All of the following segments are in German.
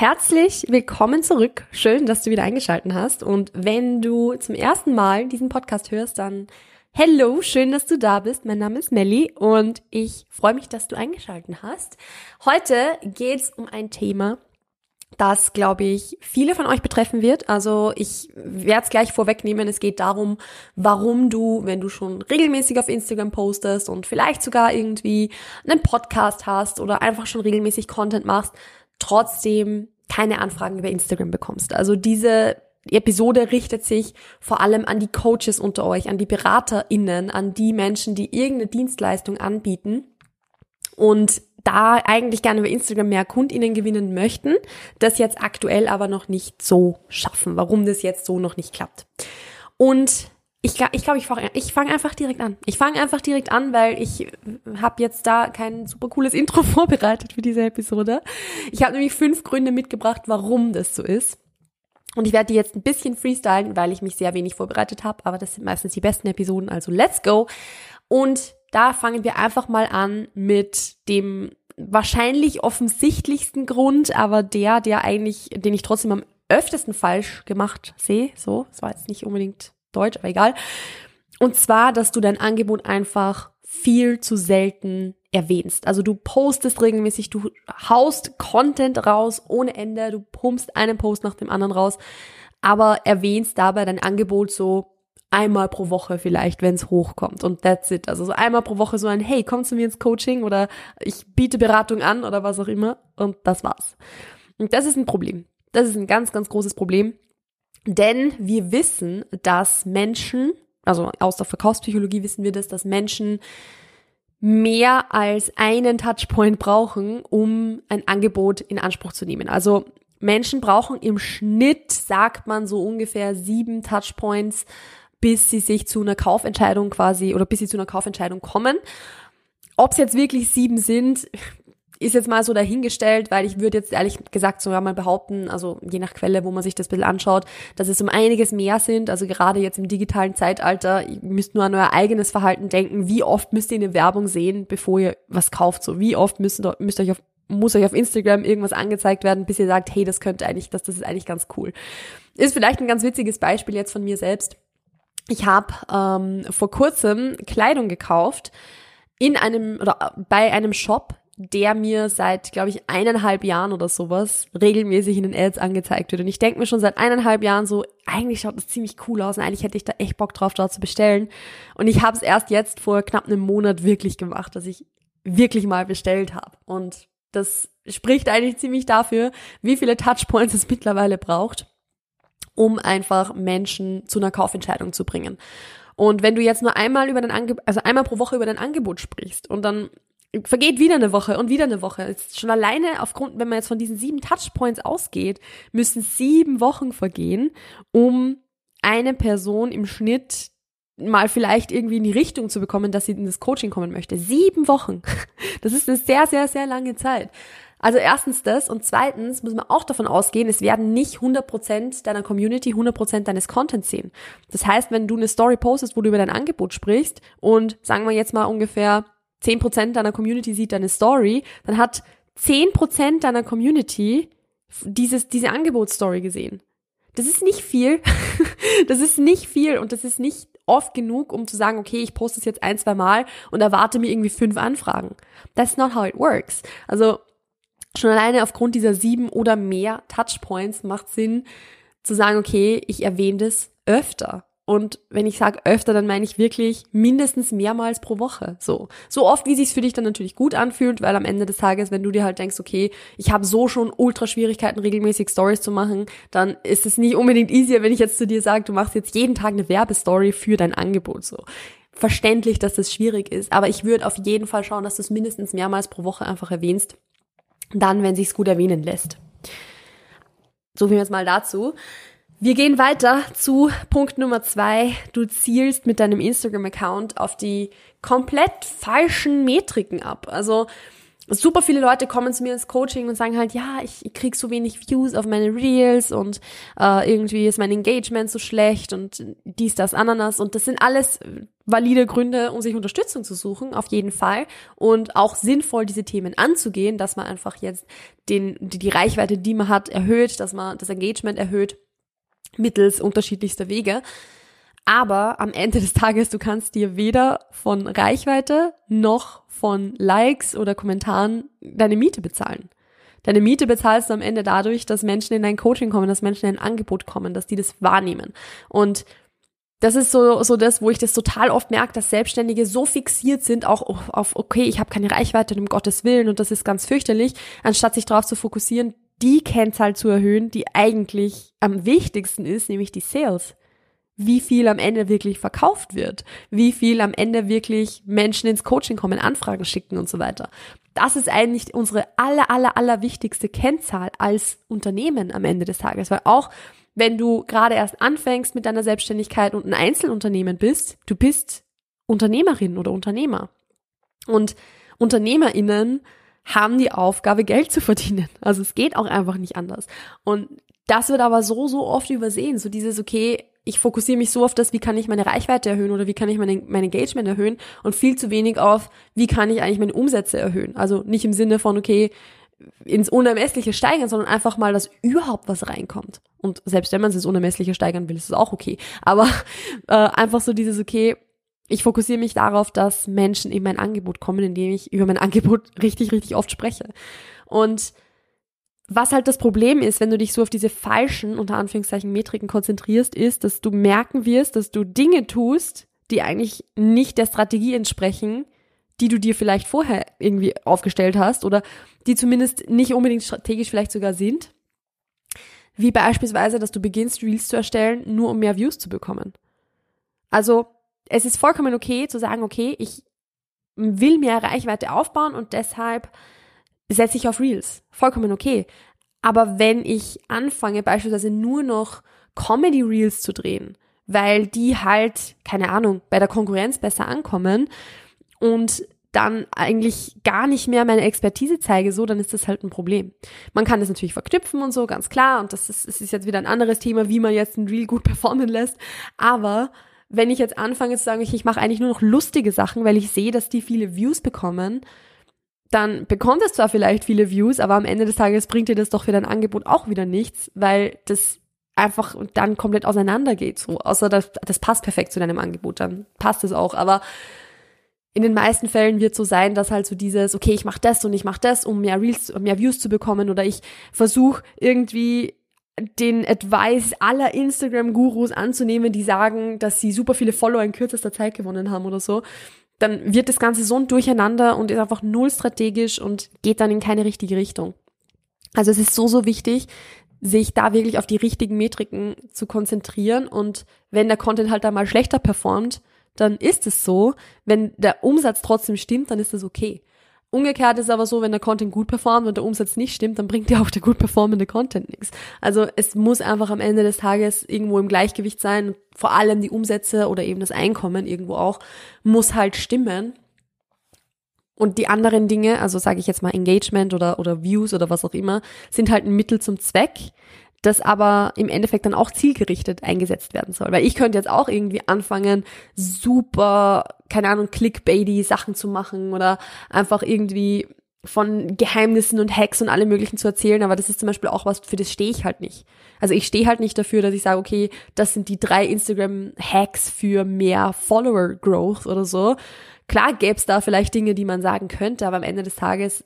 Herzlich willkommen zurück. Schön, dass du wieder eingeschaltet hast. Und wenn du zum ersten Mal diesen Podcast hörst, dann Hello, schön, dass du da bist. Mein Name ist Melly und ich freue mich, dass du eingeschaltet hast. Heute geht es um ein Thema, das, glaube ich, viele von euch betreffen wird. Also ich werde es gleich vorwegnehmen. Es geht darum, warum du, wenn du schon regelmäßig auf Instagram postest und vielleicht sogar irgendwie einen Podcast hast oder einfach schon regelmäßig Content machst, trotzdem keine Anfragen über Instagram bekommst. Also diese Episode richtet sich vor allem an die Coaches unter euch, an die BeraterInnen, an die Menschen, die irgendeine Dienstleistung anbieten und da eigentlich gerne über Instagram mehr KundInnen gewinnen möchten, das jetzt aktuell aber noch nicht so schaffen, warum das jetzt so noch nicht klappt. Und ich glaube, ich, glaub, ich fange fang einfach direkt an. Ich fange einfach direkt an, weil ich habe jetzt da kein super cooles Intro vorbereitet für diese Episode. Ich habe nämlich fünf Gründe mitgebracht, warum das so ist. Und ich werde die jetzt ein bisschen freestylen, weil ich mich sehr wenig vorbereitet habe, aber das sind meistens die besten Episoden, also let's go. Und da fangen wir einfach mal an mit dem wahrscheinlich offensichtlichsten Grund, aber der, der eigentlich, den ich trotzdem am öftesten falsch gemacht sehe. So, das war jetzt nicht unbedingt Deutsch, aber egal. Und zwar, dass du dein Angebot einfach viel zu selten erwähnst. Also du postest regelmäßig, du haust Content raus ohne Ende, du pumpst einen Post nach dem anderen raus, aber erwähnst dabei dein Angebot so einmal pro Woche vielleicht, wenn es hochkommt und that's it. Also so einmal pro Woche so ein Hey, komm zu mir ins Coaching oder ich biete Beratung an oder was auch immer und das war's. Und das ist ein Problem. Das ist ein ganz, ganz großes Problem. Denn wir wissen, dass Menschen, also aus der Verkaufspsychologie wissen wir das, dass Menschen mehr als einen Touchpoint brauchen, um ein Angebot in Anspruch zu nehmen. Also Menschen brauchen im Schnitt, sagt man so ungefähr sieben Touchpoints, bis sie sich zu einer Kaufentscheidung quasi oder bis sie zu einer Kaufentscheidung kommen. Ob es jetzt wirklich sieben sind, ist jetzt mal so dahingestellt, weil ich würde jetzt ehrlich gesagt sogar mal behaupten, also je nach Quelle, wo man sich das bisschen anschaut, dass es um einiges mehr sind. Also gerade jetzt im digitalen Zeitalter, ihr müsst nur an euer eigenes Verhalten denken. Wie oft müsst ihr eine Werbung sehen, bevor ihr was kauft? So, wie oft müsst, müsst euch auf muss euch auf Instagram irgendwas angezeigt werden, bis ihr sagt, hey, das könnte eigentlich, das, das ist eigentlich ganz cool. Ist vielleicht ein ganz witziges Beispiel jetzt von mir selbst. Ich habe ähm, vor kurzem Kleidung gekauft in einem oder bei einem Shop, der mir seit, glaube ich, eineinhalb Jahren oder sowas regelmäßig in den Ads angezeigt wird. Und ich denke mir schon seit eineinhalb Jahren so, eigentlich schaut das ziemlich cool aus und eigentlich hätte ich da echt Bock drauf, dort zu bestellen. Und ich habe es erst jetzt vor knapp einem Monat wirklich gemacht, dass ich wirklich mal bestellt habe. Und das spricht eigentlich ziemlich dafür, wie viele Touchpoints es mittlerweile braucht, um einfach Menschen zu einer Kaufentscheidung zu bringen. Und wenn du jetzt nur einmal über dein Angebot, also einmal pro Woche über dein Angebot sprichst und dann vergeht wieder eine Woche und wieder eine Woche. Ist schon alleine aufgrund, wenn man jetzt von diesen sieben Touchpoints ausgeht, müssen sieben Wochen vergehen, um eine Person im Schnitt mal vielleicht irgendwie in die Richtung zu bekommen, dass sie in das Coaching kommen möchte. Sieben Wochen. Das ist eine sehr, sehr, sehr lange Zeit. Also erstens das und zweitens muss man auch davon ausgehen, es werden nicht 100% deiner Community 100% deines Contents sehen. Das heißt, wenn du eine Story postest, wo du über dein Angebot sprichst und sagen wir jetzt mal ungefähr 10% deiner Community sieht deine Story, dann hat 10% deiner Community dieses, diese Angebotsstory gesehen. Das ist nicht viel. das ist nicht viel und das ist nicht oft genug, um zu sagen, okay, ich poste es jetzt ein, zwei Mal und erwarte mir irgendwie fünf Anfragen. That's not how it works. Also schon alleine aufgrund dieser sieben oder mehr Touchpoints macht Sinn, zu sagen, okay, ich erwähne das öfter. Und wenn ich sage öfter, dann meine ich wirklich mindestens mehrmals pro Woche. So. So oft, wie sich's für dich dann natürlich gut anfühlt, weil am Ende des Tages, wenn du dir halt denkst, okay, ich habe so schon ultra Schwierigkeiten, regelmäßig Stories zu machen, dann ist es nicht unbedingt easier, wenn ich jetzt zu dir sage, du machst jetzt jeden Tag eine Werbestory für dein Angebot. So. Verständlich, dass das schwierig ist, aber ich würde auf jeden Fall schauen, dass du es mindestens mehrmals pro Woche einfach erwähnst. Dann, wenn sich's gut erwähnen lässt. So viel jetzt mal dazu. Wir gehen weiter zu Punkt Nummer zwei. Du zielst mit deinem Instagram-Account auf die komplett falschen Metriken ab. Also super viele Leute kommen zu mir ins Coaching und sagen halt, ja, ich, ich krieg so wenig Views auf meine Reels und äh, irgendwie ist mein Engagement so schlecht und dies, das, Ananas. Und das sind alles valide Gründe, um sich Unterstützung zu suchen, auf jeden Fall. Und auch sinnvoll, diese Themen anzugehen, dass man einfach jetzt den, die, die Reichweite, die man hat, erhöht, dass man das Engagement erhöht mittels unterschiedlichster Wege. Aber am Ende des Tages, du kannst dir weder von Reichweite noch von Likes oder Kommentaren deine Miete bezahlen. Deine Miete bezahlst du am Ende dadurch, dass Menschen in dein Coaching kommen, dass Menschen in ein Angebot kommen, dass die das wahrnehmen. Und das ist so, so das, wo ich das total oft merke, dass Selbstständige so fixiert sind, auch auf, okay, ich habe keine Reichweite, um Gottes Willen und das ist ganz fürchterlich, anstatt sich darauf zu fokussieren, die Kennzahl zu erhöhen, die eigentlich am wichtigsten ist, nämlich die Sales. Wie viel am Ende wirklich verkauft wird, wie viel am Ende wirklich Menschen ins Coaching kommen, Anfragen schicken und so weiter. Das ist eigentlich unsere aller, aller, aller wichtigste Kennzahl als Unternehmen am Ende des Tages, weil auch wenn du gerade erst anfängst mit deiner Selbstständigkeit und ein Einzelunternehmen bist, du bist Unternehmerin oder Unternehmer. Und UnternehmerInnen haben die Aufgabe, Geld zu verdienen. Also es geht auch einfach nicht anders. Und das wird aber so, so oft übersehen. So dieses, okay, ich fokussiere mich so auf das, wie kann ich meine Reichweite erhöhen oder wie kann ich meine, mein Engagement erhöhen und viel zu wenig auf, wie kann ich eigentlich meine Umsätze erhöhen. Also nicht im Sinne von, okay, ins Unermessliche steigern, sondern einfach mal, dass überhaupt was reinkommt. Und selbst wenn man es ins Unermessliche steigern will, ist es auch okay. Aber äh, einfach so dieses, okay, ich fokussiere mich darauf, dass Menschen in mein Angebot kommen, indem ich über mein Angebot richtig, richtig oft spreche. Und was halt das Problem ist, wenn du dich so auf diese falschen, unter Anführungszeichen, Metriken konzentrierst, ist, dass du merken wirst, dass du Dinge tust, die eigentlich nicht der Strategie entsprechen, die du dir vielleicht vorher irgendwie aufgestellt hast oder die zumindest nicht unbedingt strategisch vielleicht sogar sind. Wie beispielsweise, dass du beginnst, Reels zu erstellen, nur um mehr Views zu bekommen. Also es ist vollkommen okay zu sagen, okay, ich will mehr Reichweite aufbauen und deshalb setze ich auf Reels. Vollkommen okay. Aber wenn ich anfange, beispielsweise nur noch Comedy Reels zu drehen, weil die halt, keine Ahnung, bei der Konkurrenz besser ankommen und dann eigentlich gar nicht mehr meine Expertise zeige, so, dann ist das halt ein Problem. Man kann das natürlich verknüpfen und so, ganz klar. Und das ist, das ist jetzt wieder ein anderes Thema, wie man jetzt ein Reel gut performen lässt. Aber wenn ich jetzt anfange zu sagen, ich, ich mache eigentlich nur noch lustige Sachen, weil ich sehe, dass die viele Views bekommen, dann bekommt es zwar vielleicht viele Views, aber am Ende des Tages bringt dir das doch für dein Angebot auch wieder nichts, weil das einfach dann komplett auseinandergeht. So, außer das, das passt perfekt zu deinem Angebot, dann passt es auch. Aber in den meisten Fällen wird so sein, dass halt so dieses, okay, ich mache das und ich mache das, um mehr Reels, mehr Views zu bekommen, oder ich versuche irgendwie den Advice aller Instagram-Gurus anzunehmen, die sagen, dass sie super viele Follower in kürzester Zeit gewonnen haben oder so, dann wird das Ganze so ein Durcheinander und ist einfach null strategisch und geht dann in keine richtige Richtung. Also es ist so, so wichtig, sich da wirklich auf die richtigen Metriken zu konzentrieren und wenn der Content halt da mal schlechter performt, dann ist es so. Wenn der Umsatz trotzdem stimmt, dann ist das okay. Umgekehrt ist aber so, wenn der Content gut performt und der Umsatz nicht stimmt, dann bringt dir auch der gut performende Content nichts. Also es muss einfach am Ende des Tages irgendwo im Gleichgewicht sein. Vor allem die Umsätze oder eben das Einkommen irgendwo auch muss halt stimmen. Und die anderen Dinge, also sage ich jetzt mal Engagement oder, oder Views oder was auch immer, sind halt ein Mittel zum Zweck das aber im Endeffekt dann auch zielgerichtet eingesetzt werden soll. Weil ich könnte jetzt auch irgendwie anfangen, super, keine Ahnung, clickbaity Sachen zu machen oder einfach irgendwie von Geheimnissen und Hacks und allem möglichen zu erzählen, aber das ist zum Beispiel auch was, für das stehe ich halt nicht. Also ich stehe halt nicht dafür, dass ich sage, okay, das sind die drei Instagram-Hacks für mehr Follower-Growth oder so. Klar gäbe es da vielleicht Dinge, die man sagen könnte, aber am Ende des Tages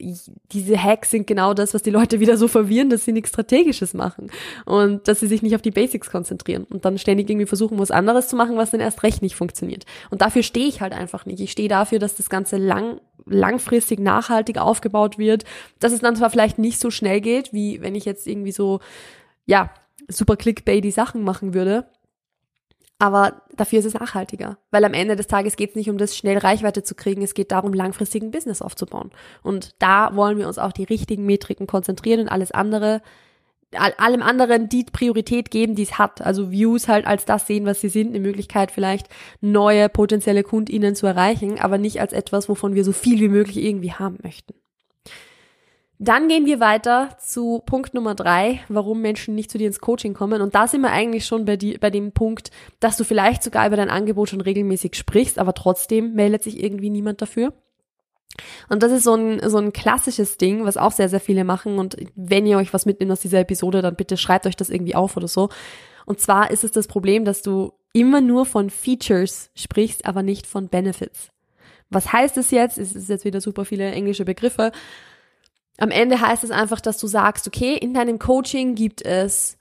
diese Hacks sind genau das, was die Leute wieder so verwirren, dass sie nichts Strategisches machen und dass sie sich nicht auf die Basics konzentrieren und dann ständig irgendwie versuchen, was anderes zu machen, was dann erst recht nicht funktioniert. Und dafür stehe ich halt einfach nicht. Ich stehe dafür, dass das Ganze lang, langfristig nachhaltig aufgebaut wird, dass es dann zwar vielleicht nicht so schnell geht, wie wenn ich jetzt irgendwie so, ja, super clickbaity Sachen machen würde, aber dafür ist es nachhaltiger. Weil am Ende des Tages geht es nicht um das, schnell Reichweite zu kriegen, es geht darum, langfristigen Business aufzubauen. Und da wollen wir uns auch die richtigen Metriken konzentrieren und alles andere, allem anderen die Priorität geben, die es hat. Also Views halt als das sehen, was sie sind, eine Möglichkeit vielleicht neue potenzielle KundInnen zu erreichen, aber nicht als etwas, wovon wir so viel wie möglich irgendwie haben möchten. Dann gehen wir weiter zu Punkt Nummer drei, warum Menschen nicht zu dir ins Coaching kommen. Und da sind wir eigentlich schon bei, die, bei dem Punkt, dass du vielleicht sogar über dein Angebot schon regelmäßig sprichst, aber trotzdem meldet sich irgendwie niemand dafür. Und das ist so ein, so ein klassisches Ding, was auch sehr, sehr viele machen. Und wenn ihr euch was mitnehmt aus dieser Episode, dann bitte schreibt euch das irgendwie auf oder so. Und zwar ist es das Problem, dass du immer nur von Features sprichst, aber nicht von Benefits. Was heißt es jetzt? Es ist jetzt wieder super viele englische Begriffe. Am Ende heißt es einfach, dass du sagst, okay, in deinem Coaching gibt es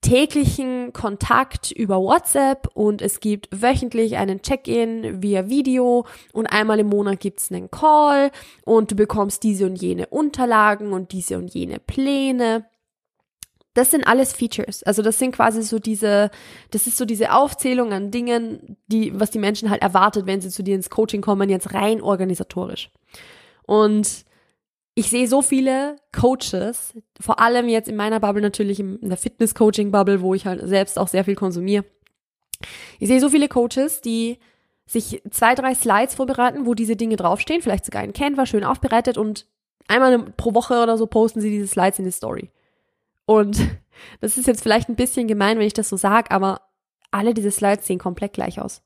täglichen Kontakt über WhatsApp und es gibt wöchentlich einen Check-in via Video und einmal im Monat gibt's einen Call und du bekommst diese und jene Unterlagen und diese und jene Pläne. Das sind alles Features. Also das sind quasi so diese, das ist so diese Aufzählung an Dingen, die, was die Menschen halt erwartet, wenn sie zu dir ins Coaching kommen, jetzt rein organisatorisch. Und ich sehe so viele Coaches, vor allem jetzt in meiner Bubble natürlich, in der Fitness-Coaching-Bubble, wo ich halt selbst auch sehr viel konsumiere. Ich sehe so viele Coaches, die sich zwei, drei Slides vorbereiten, wo diese Dinge draufstehen, vielleicht sogar in Canva schön aufbereitet und einmal pro Woche oder so posten sie diese Slides in die Story. Und das ist jetzt vielleicht ein bisschen gemein, wenn ich das so sage, aber alle diese Slides sehen komplett gleich aus.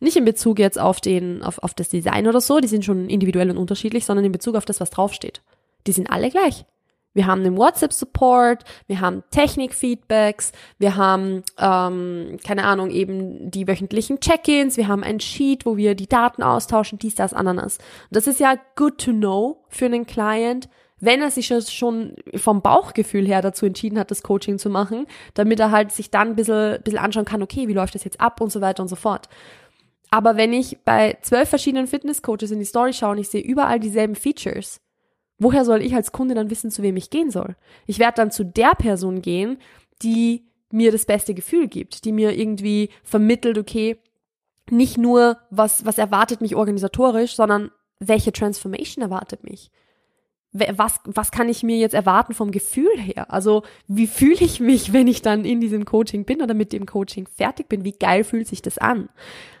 Nicht in Bezug jetzt auf den, auf, auf das Design oder so, die sind schon individuell und unterschiedlich, sondern in Bezug auf das, was draufsteht. Die sind alle gleich. Wir haben den WhatsApp-Support, wir haben Technik-Feedbacks, wir haben, ähm, keine Ahnung, eben die wöchentlichen Check-ins, wir haben ein Sheet, wo wir die Daten austauschen, dies, das, Ananas. Und das ist ja good to know für einen Client, wenn er sich schon vom Bauchgefühl her dazu entschieden hat, das Coaching zu machen, damit er halt sich dann ein bisschen, bisschen anschauen kann, okay, wie läuft das jetzt ab und so weiter und so fort. Aber wenn ich bei zwölf verschiedenen Fitnesscoaches in die Story schaue und ich sehe überall dieselben Features, woher soll ich als Kunde dann wissen, zu wem ich gehen soll? Ich werde dann zu der Person gehen, die mir das beste Gefühl gibt, die mir irgendwie vermittelt, okay, nicht nur, was, was erwartet mich organisatorisch, sondern welche Transformation erwartet mich? Was, was kann ich mir jetzt erwarten vom Gefühl her? Also, wie fühle ich mich, wenn ich dann in diesem Coaching bin oder mit dem Coaching fertig bin? Wie geil fühlt sich das an?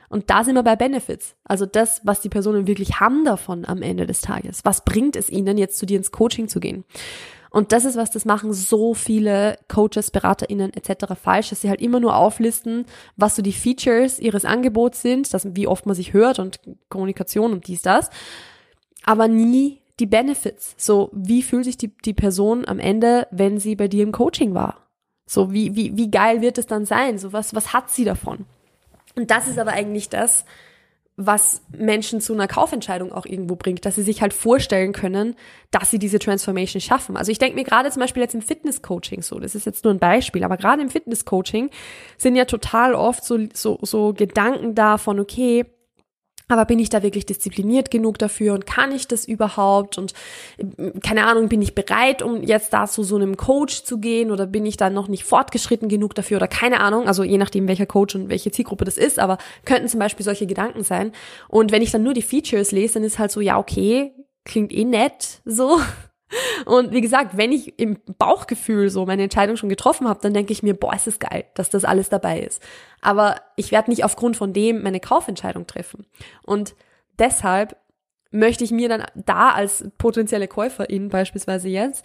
Und da sind wir bei Benefits. Also das, was die Personen wirklich haben davon am Ende des Tages. Was bringt es ihnen jetzt zu dir ins Coaching zu gehen? Und das ist was, das machen so viele Coaches, BeraterInnen etc. falsch, dass sie halt immer nur auflisten, was so die Features ihres Angebots sind, das, wie oft man sich hört und Kommunikation und dies, das. Aber nie die Benefits. So, wie fühlt sich die, die Person am Ende, wenn sie bei dir im Coaching war? So, wie, wie, wie geil wird es dann sein? So, was, was hat sie davon? Und das ist aber eigentlich das, was Menschen zu einer Kaufentscheidung auch irgendwo bringt, dass sie sich halt vorstellen können, dass sie diese Transformation schaffen. Also ich denke mir gerade zum Beispiel jetzt im Fitnesscoaching so, das ist jetzt nur ein Beispiel, aber gerade im Fitnesscoaching sind ja total oft so, so, so Gedanken da von, okay, aber bin ich da wirklich diszipliniert genug dafür und kann ich das überhaupt? Und äh, keine Ahnung, bin ich bereit, um jetzt da zu so einem Coach zu gehen oder bin ich da noch nicht fortgeschritten genug dafür oder keine Ahnung, also je nachdem, welcher Coach und welche Zielgruppe das ist, aber könnten zum Beispiel solche Gedanken sein. Und wenn ich dann nur die Features lese, dann ist halt so, ja, okay, klingt eh nett, so. Und wie gesagt, wenn ich im Bauchgefühl so meine Entscheidung schon getroffen habe, dann denke ich mir, boah, ist es geil, dass das alles dabei ist. Aber ich werde nicht aufgrund von dem meine Kaufentscheidung treffen. Und deshalb möchte ich mir dann da als potenzielle Käuferin beispielsweise jetzt,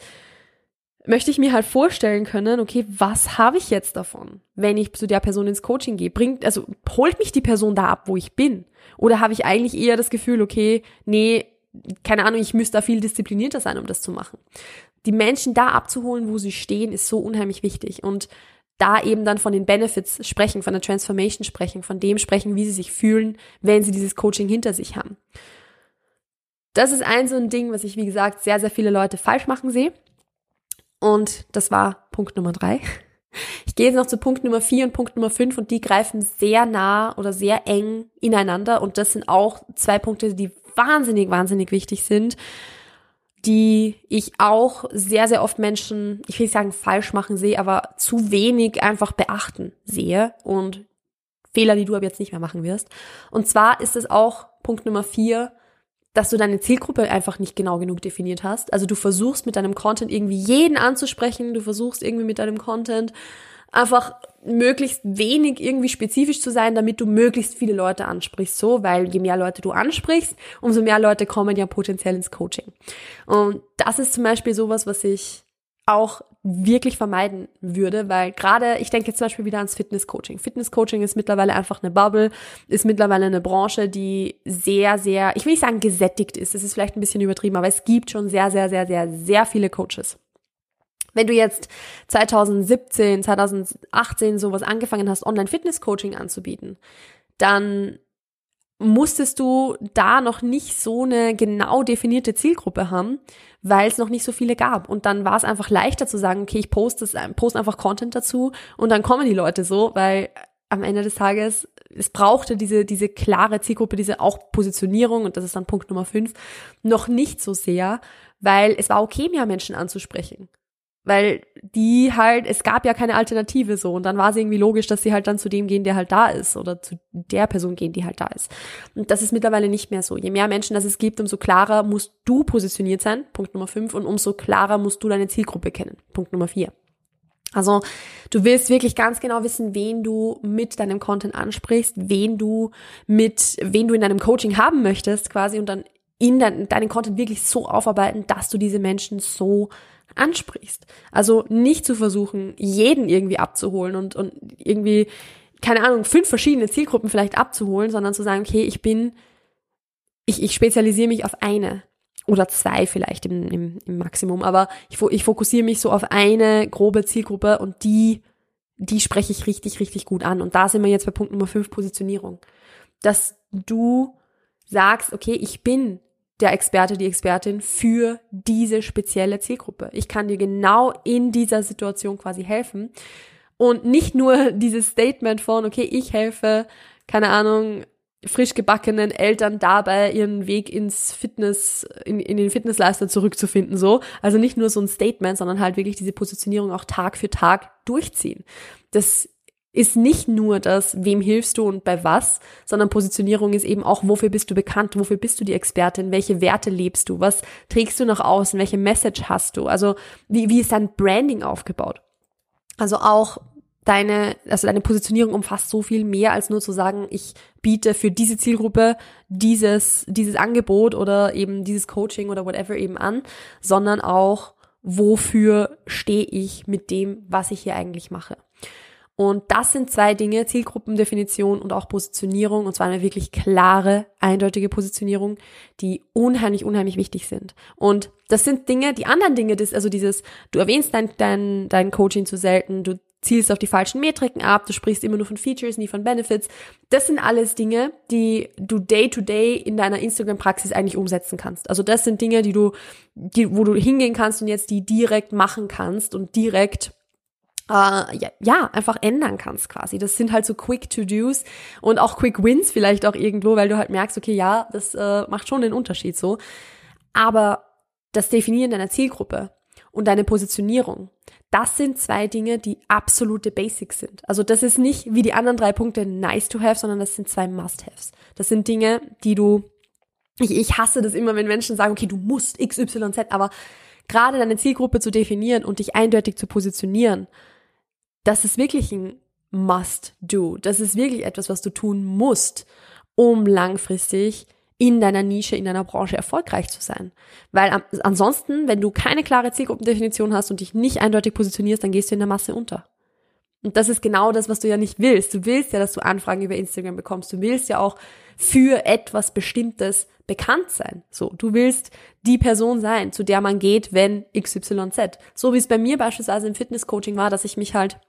möchte ich mir halt vorstellen können, okay, was habe ich jetzt davon, wenn ich zu der Person ins Coaching gehe? Bringt, also holt mich die Person da ab, wo ich bin? Oder habe ich eigentlich eher das Gefühl, okay, nee, keine Ahnung, ich müsste da viel disziplinierter sein, um das zu machen. Die Menschen da abzuholen, wo sie stehen, ist so unheimlich wichtig. Und da eben dann von den Benefits sprechen, von der Transformation sprechen, von dem sprechen, wie sie sich fühlen, wenn sie dieses Coaching hinter sich haben. Das ist ein so ein Ding, was ich, wie gesagt, sehr, sehr viele Leute falsch machen sehe. Und das war Punkt Nummer drei. Ich gehe jetzt noch zu Punkt Nummer vier und Punkt Nummer fünf und die greifen sehr nah oder sehr eng ineinander und das sind auch zwei Punkte, die wahnsinnig, wahnsinnig wichtig sind, die ich auch sehr, sehr oft Menschen, ich will nicht sagen falsch machen sehe, aber zu wenig einfach beachten sehe und Fehler, die du aber jetzt nicht mehr machen wirst. Und zwar ist es auch Punkt Nummer vier, dass du deine Zielgruppe einfach nicht genau genug definiert hast. Also du versuchst mit deinem Content irgendwie jeden anzusprechen, du versuchst irgendwie mit deinem Content einfach möglichst wenig irgendwie spezifisch zu sein, damit du möglichst viele Leute ansprichst, so, weil je mehr Leute du ansprichst, umso mehr Leute kommen ja potenziell ins Coaching. Und das ist zum Beispiel sowas, was ich auch wirklich vermeiden würde, weil gerade, ich denke jetzt zum Beispiel wieder ans Fitness-Coaching. Fitness-Coaching ist mittlerweile einfach eine Bubble, ist mittlerweile eine Branche, die sehr, sehr, ich will nicht sagen gesättigt ist, das ist vielleicht ein bisschen übertrieben, aber es gibt schon sehr, sehr, sehr, sehr, sehr viele Coaches. Wenn du jetzt 2017, 2018 sowas angefangen hast, Online-Fitness-Coaching anzubieten, dann musstest du da noch nicht so eine genau definierte Zielgruppe haben, weil es noch nicht so viele gab. Und dann war es einfach leichter zu sagen, okay, ich poste, poste einfach Content dazu und dann kommen die Leute so, weil am Ende des Tages, es brauchte diese, diese klare Zielgruppe, diese auch Positionierung, und das ist dann Punkt Nummer fünf, noch nicht so sehr, weil es war okay, mehr Menschen anzusprechen. Weil die halt, es gab ja keine Alternative so. Und dann war es irgendwie logisch, dass sie halt dann zu dem gehen, der halt da ist. Oder zu der Person gehen, die halt da ist. Und das ist mittlerweile nicht mehr so. Je mehr Menschen das es gibt, umso klarer musst du positioniert sein. Punkt Nummer fünf. Und umso klarer musst du deine Zielgruppe kennen. Punkt Nummer vier. Also du willst wirklich ganz genau wissen, wen du mit deinem Content ansprichst, wen du mit, wen du in deinem Coaching haben möchtest quasi und dann in dein, deinen Content wirklich so aufarbeiten, dass du diese Menschen so ansprichst. Also nicht zu versuchen, jeden irgendwie abzuholen und, und irgendwie, keine Ahnung, fünf verschiedene Zielgruppen vielleicht abzuholen, sondern zu sagen, okay, ich bin, ich, ich spezialisiere mich auf eine oder zwei vielleicht im, im, im Maximum, aber ich, ich fokussiere mich so auf eine grobe Zielgruppe und die, die spreche ich richtig, richtig gut an. Und da sind wir jetzt bei Punkt Nummer fünf, Positionierung. Dass du sagst, okay, ich bin der Experte, die Expertin für diese spezielle Zielgruppe. Ich kann dir genau in dieser Situation quasi helfen. Und nicht nur dieses Statement von, okay, ich helfe, keine Ahnung, frisch gebackenen Eltern dabei, ihren Weg ins Fitness, in, in den Fitnessleister zurückzufinden, so. Also nicht nur so ein Statement, sondern halt wirklich diese Positionierung auch Tag für Tag durchziehen. Das ist nicht nur das, wem hilfst du und bei was, sondern Positionierung ist eben auch, wofür bist du bekannt, wofür bist du die Expertin, welche Werte lebst du, was trägst du nach außen, welche Message hast du, also wie, wie ist dein Branding aufgebaut. Also auch deine, also deine Positionierung umfasst so viel mehr als nur zu sagen, ich biete für diese Zielgruppe dieses, dieses Angebot oder eben dieses Coaching oder whatever eben an, sondern auch, wofür stehe ich mit dem, was ich hier eigentlich mache. Und das sind zwei Dinge, Zielgruppendefinition und auch Positionierung, und zwar eine wirklich klare, eindeutige Positionierung, die unheimlich, unheimlich wichtig sind. Und das sind Dinge, die anderen Dinge, das, also dieses, du erwähnst dein, dein, dein Coaching zu selten, du zielst auf die falschen Metriken ab, du sprichst immer nur von Features, nie von Benefits. Das sind alles Dinge, die du day to day in deiner Instagram-Praxis eigentlich umsetzen kannst. Also das sind Dinge, die du, die, wo du hingehen kannst und jetzt die direkt machen kannst und direkt äh, ja, ja, einfach ändern kannst quasi. Das sind halt so Quick To-Dos und auch Quick Wins vielleicht auch irgendwo, weil du halt merkst, okay, ja, das äh, macht schon den Unterschied so. Aber das Definieren deiner Zielgruppe und deine Positionierung, das sind zwei Dinge, die absolute Basics sind. Also das ist nicht wie die anderen drei Punkte nice to have, sondern das sind zwei Must-Haves. Das sind Dinge, die du, ich, ich hasse das immer, wenn Menschen sagen, okay, du musst X, Y, Z, aber gerade deine Zielgruppe zu definieren und dich eindeutig zu positionieren das ist wirklich ein Must-Do. Das ist wirklich etwas, was du tun musst, um langfristig in deiner Nische, in deiner Branche erfolgreich zu sein. Weil ansonsten, wenn du keine klare Zielgruppendefinition hast und dich nicht eindeutig positionierst, dann gehst du in der Masse unter. Und das ist genau das, was du ja nicht willst. Du willst ja, dass du Anfragen über Instagram bekommst. Du willst ja auch für etwas Bestimmtes bekannt sein. So, du willst die Person sein, zu der man geht, wenn XYZ. So wie es bei mir beispielsweise im Fitnesscoaching war, dass ich mich halt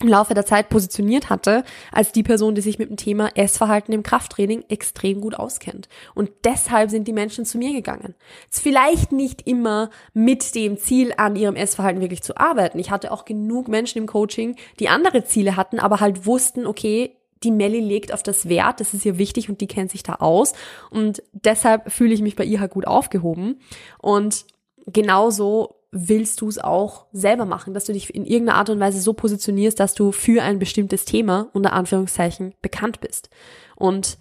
im Laufe der Zeit positioniert hatte, als die Person, die sich mit dem Thema Essverhalten im Krafttraining extrem gut auskennt. Und deshalb sind die Menschen zu mir gegangen. Vielleicht nicht immer mit dem Ziel, an ihrem Essverhalten wirklich zu arbeiten. Ich hatte auch genug Menschen im Coaching, die andere Ziele hatten, aber halt wussten, okay, die Melly legt auf das Wert, das ist ihr wichtig und die kennt sich da aus. Und deshalb fühle ich mich bei ihr halt gut aufgehoben. Und genauso willst du es auch selber machen, dass du dich in irgendeiner Art und Weise so positionierst, dass du für ein bestimmtes Thema unter Anführungszeichen bekannt bist. Und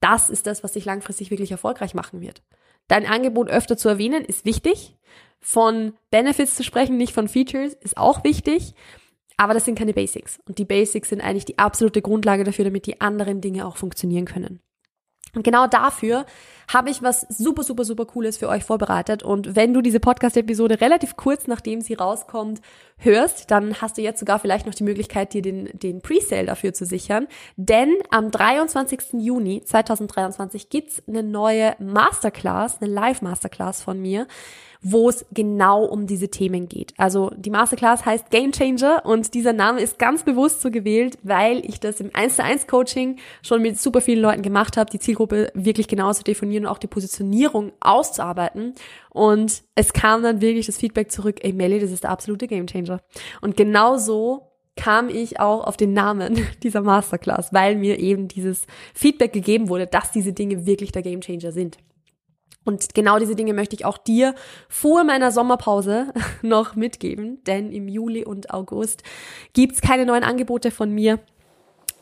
das ist das, was dich langfristig wirklich erfolgreich machen wird. Dein Angebot öfter zu erwähnen ist wichtig. Von Benefits zu sprechen, nicht von Features, ist auch wichtig. Aber das sind keine Basics. Und die Basics sind eigentlich die absolute Grundlage dafür, damit die anderen Dinge auch funktionieren können. Und genau dafür habe ich was super, super, super Cooles für euch vorbereitet. Und wenn du diese Podcast-Episode relativ kurz nachdem sie rauskommt hörst, dann hast du jetzt sogar vielleicht noch die Möglichkeit, dir den, den Presale dafür zu sichern. Denn am 23. Juni 2023 gibt's eine neue Masterclass, eine Live-Masterclass von mir wo es genau um diese Themen geht. Also die Masterclass heißt Game Changer und dieser Name ist ganz bewusst so gewählt, weil ich das im 1 zu 1 Coaching schon mit super vielen Leuten gemacht habe, die Zielgruppe wirklich genau zu definieren und auch die Positionierung auszuarbeiten. Und es kam dann wirklich das Feedback zurück, ey Melly, das ist der absolute Game Changer. Und genau so kam ich auch auf den Namen dieser Masterclass, weil mir eben dieses Feedback gegeben wurde, dass diese Dinge wirklich der Game Changer sind. Und genau diese Dinge möchte ich auch dir vor meiner Sommerpause noch mitgeben, denn im Juli und August gibt's keine neuen Angebote von mir.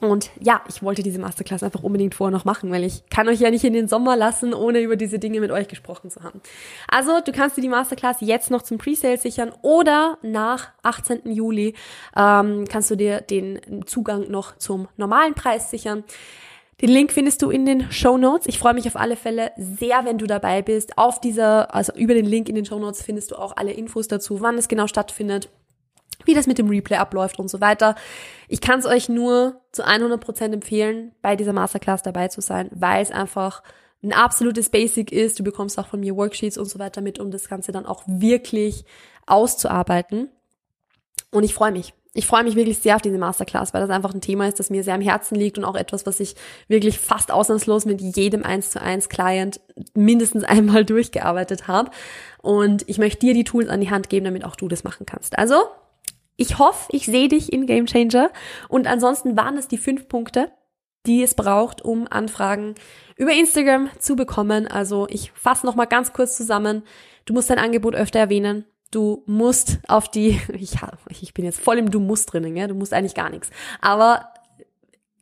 Und ja, ich wollte diese Masterclass einfach unbedingt vorher noch machen, weil ich kann euch ja nicht in den Sommer lassen, ohne über diese Dinge mit euch gesprochen zu haben. Also, du kannst dir die Masterclass jetzt noch zum Presale sichern oder nach 18. Juli ähm, kannst du dir den Zugang noch zum normalen Preis sichern. Den Link findest du in den Show Notes. Ich freue mich auf alle Fälle sehr, wenn du dabei bist. Auf dieser, also über den Link in den Show Notes findest du auch alle Infos dazu, wann es genau stattfindet, wie das mit dem Replay abläuft und so weiter. Ich kann es euch nur zu 100 Prozent empfehlen, bei dieser Masterclass dabei zu sein, weil es einfach ein absolutes Basic ist. Du bekommst auch von mir Worksheets und so weiter mit, um das Ganze dann auch wirklich auszuarbeiten. Und ich freue mich. Ich freue mich wirklich sehr auf diese Masterclass, weil das einfach ein Thema ist, das mir sehr am Herzen liegt und auch etwas, was ich wirklich fast ausnahmslos mit jedem 1 zu 1 Client mindestens einmal durchgearbeitet habe. Und ich möchte dir die Tools an die Hand geben, damit auch du das machen kannst. Also, ich hoffe, ich sehe dich in Game Changer. Und ansonsten waren es die fünf Punkte, die es braucht, um Anfragen über Instagram zu bekommen. Also ich fasse nochmal ganz kurz zusammen. Du musst dein Angebot öfter erwähnen. Du musst auf die, ich, ich bin jetzt voll im Du musst drinnen, ja, du musst eigentlich gar nichts. Aber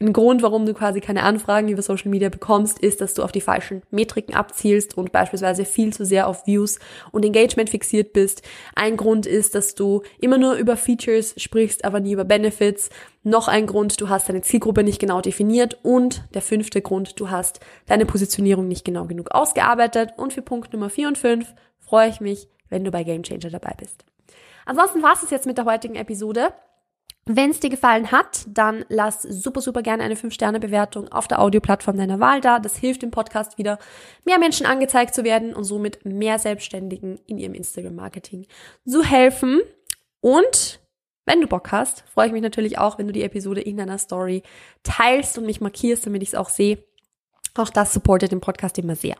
ein Grund, warum du quasi keine Anfragen über Social Media bekommst, ist, dass du auf die falschen Metriken abzielst und beispielsweise viel zu sehr auf Views und Engagement fixiert bist. Ein Grund ist, dass du immer nur über Features sprichst, aber nie über Benefits. Noch ein Grund, du hast deine Zielgruppe nicht genau definiert. Und der fünfte Grund, du hast deine Positionierung nicht genau genug ausgearbeitet. Und für Punkt Nummer vier und fünf freue ich mich, wenn du bei Game Changer dabei bist. Ansonsten war es jetzt mit der heutigen Episode. Wenn es dir gefallen hat, dann lass super, super gerne eine 5-Sterne-Bewertung auf der Audioplattform deiner Wahl da. Das hilft dem Podcast wieder, mehr Menschen angezeigt zu werden und somit mehr Selbstständigen in ihrem Instagram-Marketing zu helfen. Und wenn du Bock hast, freue ich mich natürlich auch, wenn du die Episode in deiner Story teilst und mich markierst, damit ich es auch sehe. Auch das supportet den Podcast immer sehr.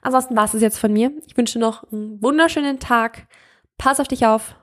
Ansonsten war es jetzt von mir. Ich wünsche noch einen wunderschönen Tag. Pass auf dich auf